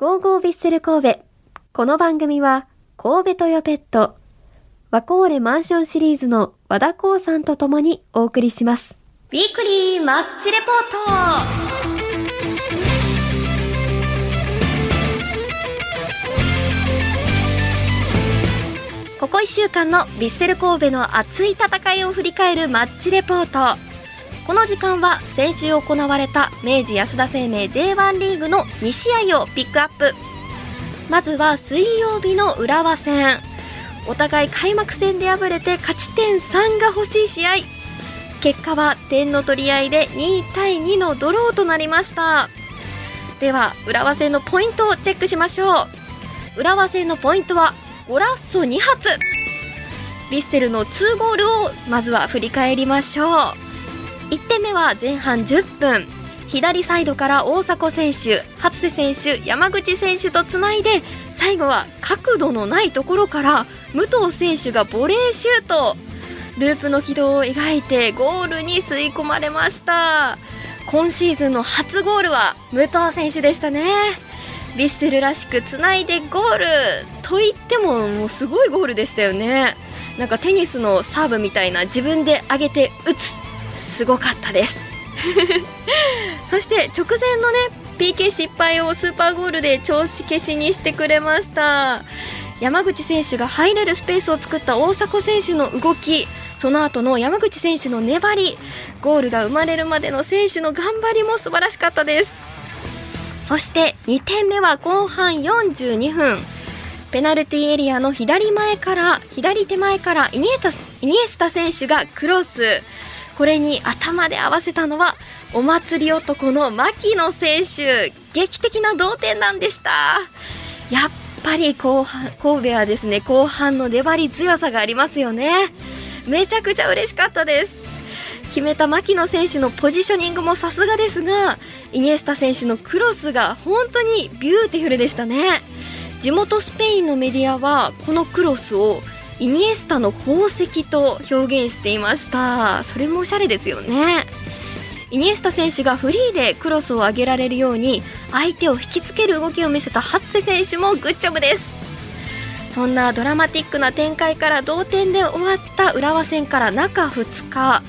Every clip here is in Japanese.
ゴーゴービッセル神戸。この番組は、神戸トヨペット、ワコーレマンションシリーズの和田光さんと共にお送りします。ウィークリーマッチレポートここ1週間のヴィッセル神戸の熱い戦いを振り返るマッチレポート。この時間は先週行われた明治安田生命 J1 リーグの2試合をピックアップ。まずは水曜日の浦和戦。お互い開幕戦で敗れて勝ち点3が欲しい試合。結果は点の取り合いで2対2のドローとなりました。では、浦和戦のポイントをチェックしましょう。浦和戦のポイントはゴラッソ2発ヴィッセルの2ゴールをまずは振り返りましょう1点目は前半10分。左サイドから大迫選手初瀬選手山口選手とつないで最後は角度のないところから武藤選手がボレーシュート。ループの軌道を描いてゴールに吸い込まれました。今シーズンの初ゴールは武藤選手でしたね。ヴィッセルらしくつないでゴール。と言ってももうすごいゴールでしたよね。なんかテニスのサーブみたいな自分で上げて打つ。すごかったです。そして直前のね PK 失敗をスーパーゴールで調子消しにしてくれました。山口選手が入れるスペースを作った大迫選手の動きその後の山口選手の粘りゴールが生まれるまでの選手の頑張りも素晴らしかったです。そして2点目は後半42分。ペナルティーエリアの左前から左手前からイニエタイニエスタ選手がクロス。これに頭で合わせたのはお祭り男の槙野選手。劇的な同点弾でした。やっぱり後半神戸はですね後半の粘り強さがありますよね。めちゃくちゃ嬉しかったです。決めた槙野選手のポジショニングもさすがですがイニエスタ選手のクロスが本当にビューティフルでしたね。地元スペインのメディアはこのクロスをイニエスタの宝石と表現していました。それもおしゃれですよね。イニエスタ選手がフリーでクロスを上げられるように相手を引きつける動きを見せた初瀬選手もグッジョブです。そんなドラマティックな展開から同点で終わった浦和戦から中2日。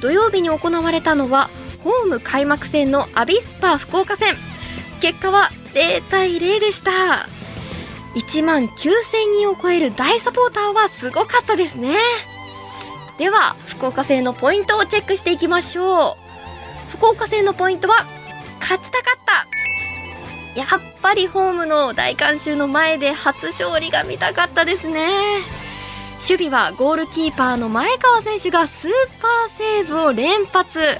土曜日に行われたのはホーム開幕戦のアビスパ福岡戦。結果は0対0でした。1万9000人を超える大サポーターはすごかったですね。では福岡戦のポイントをチェックしていきましょう。福岡戦のポイントは勝ちたかった。やっぱりホームの大観衆の前で初勝利が見たかったですね。守備はゴールキーパーの前川選手がスーパーセーブを連発。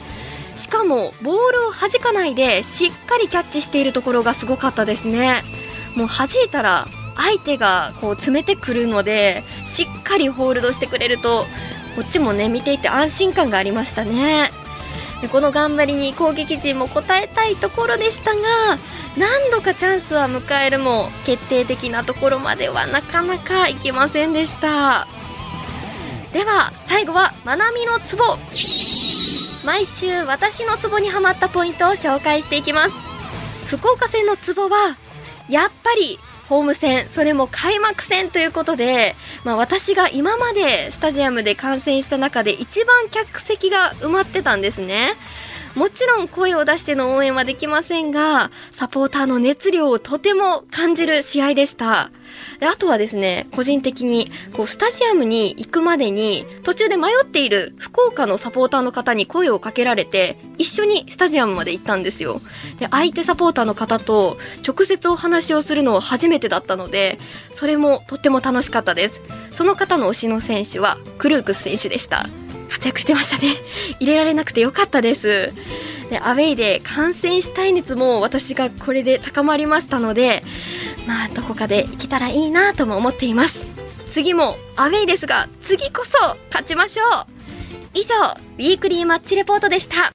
しかもボールを弾かないでしっかりキャッチしているところがすごかったですね。もう弾いたら相手がこう詰めてくるのでしっかりホールドしてくれるとこっちもね見ていて安心感がありましたね。でこの頑張りに攻撃陣も応えたいところでしたが何度かチャンスは迎えるも決定的なところまではなかなかいけませんでした。では最後はまなみのツボ毎週私のツボにはまったポイントを紹介していきます。福岡戦のツボはやっぱりホーム戦それも開幕戦ということで、まあ、私が今までスタジアムで観戦した中で一番客席が埋まってたんですね。もちろん声を出しての応援はできませんがサポーターの熱量をとても感じる試合でした。であとはですね個人的にこうスタジアムに行くまでに途中で迷っている福岡のサポーターの方に声をかけられて一緒にスタジアムまで行ったんですよ。で相手サポーターの方と直接お話をするのは初めてだったのでそれもとっても楽しかったです。その方の推しの選手はクルークス選手でした。活躍してましたね。入れられなくてよかったです。でアウェイで感染したい熱も私がこれで高まりましたのでまあどこかで行けたらいいなとも思っています。次もアウェイですが次こそ勝ちましょう。以上ウィークリーマッチレポートでした。